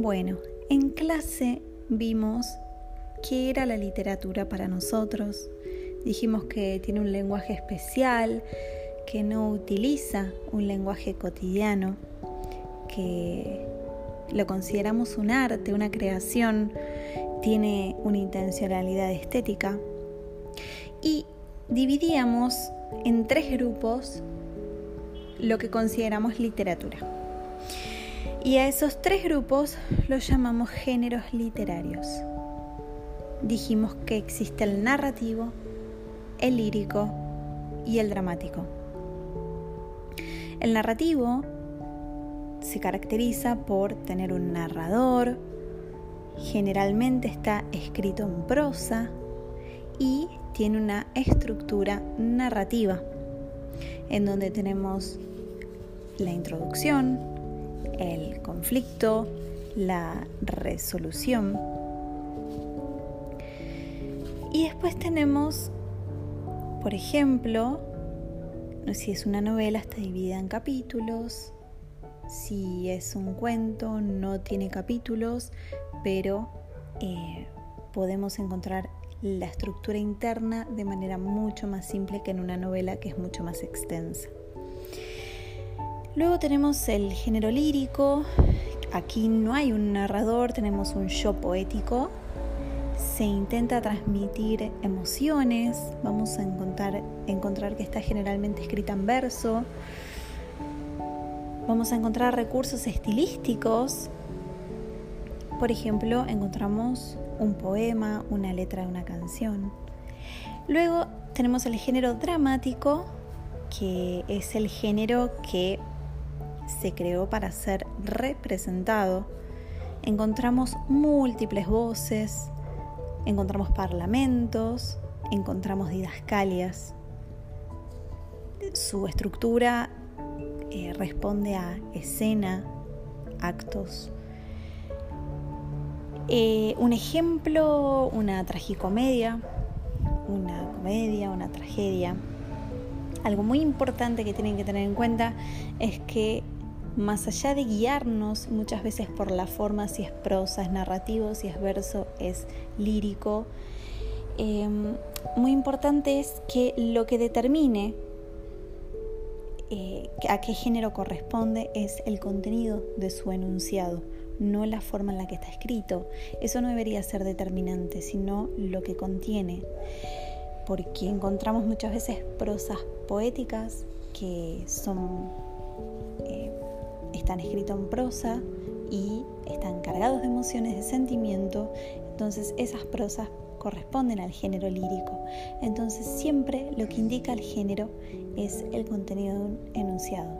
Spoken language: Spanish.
Bueno, en clase vimos qué era la literatura para nosotros. Dijimos que tiene un lenguaje especial, que no utiliza un lenguaje cotidiano, que lo consideramos un arte, una creación, tiene una intencionalidad estética. Y dividíamos en tres grupos lo que consideramos literatura. Y a esos tres grupos los llamamos géneros literarios. Dijimos que existe el narrativo, el lírico y el dramático. El narrativo se caracteriza por tener un narrador, generalmente está escrito en prosa y tiene una estructura narrativa en donde tenemos la introducción, el conflicto, la resolución. Y después tenemos, por ejemplo, si es una novela está dividida en capítulos, si es un cuento no tiene capítulos, pero eh, podemos encontrar la estructura interna de manera mucho más simple que en una novela que es mucho más extensa. Luego tenemos el género lírico. Aquí no hay un narrador, tenemos un yo poético. Se intenta transmitir emociones. Vamos a encontrar, encontrar que está generalmente escrita en verso. Vamos a encontrar recursos estilísticos. Por ejemplo, encontramos un poema, una letra de una canción. Luego tenemos el género dramático, que es el género que se creó para ser representado. Encontramos múltiples voces, encontramos parlamentos, encontramos didascalias. Su estructura eh, responde a escena, actos, eh, un ejemplo, una tragicomedia, una comedia, una tragedia. Algo muy importante que tienen que tener en cuenta es que más allá de guiarnos muchas veces por la forma, si es prosa, es narrativo, si es verso, es lírico, em, muy importante es que lo que determine eh, a qué género corresponde es el contenido de su enunciado no la forma en la que está escrito. Eso no debería ser determinante, sino lo que contiene. Porque encontramos muchas veces prosas poéticas que son están escritos en prosa y están cargados de emociones, de sentimiento. Entonces esas prosas corresponden al género lírico. Entonces siempre lo que indica el género es el contenido enunciado.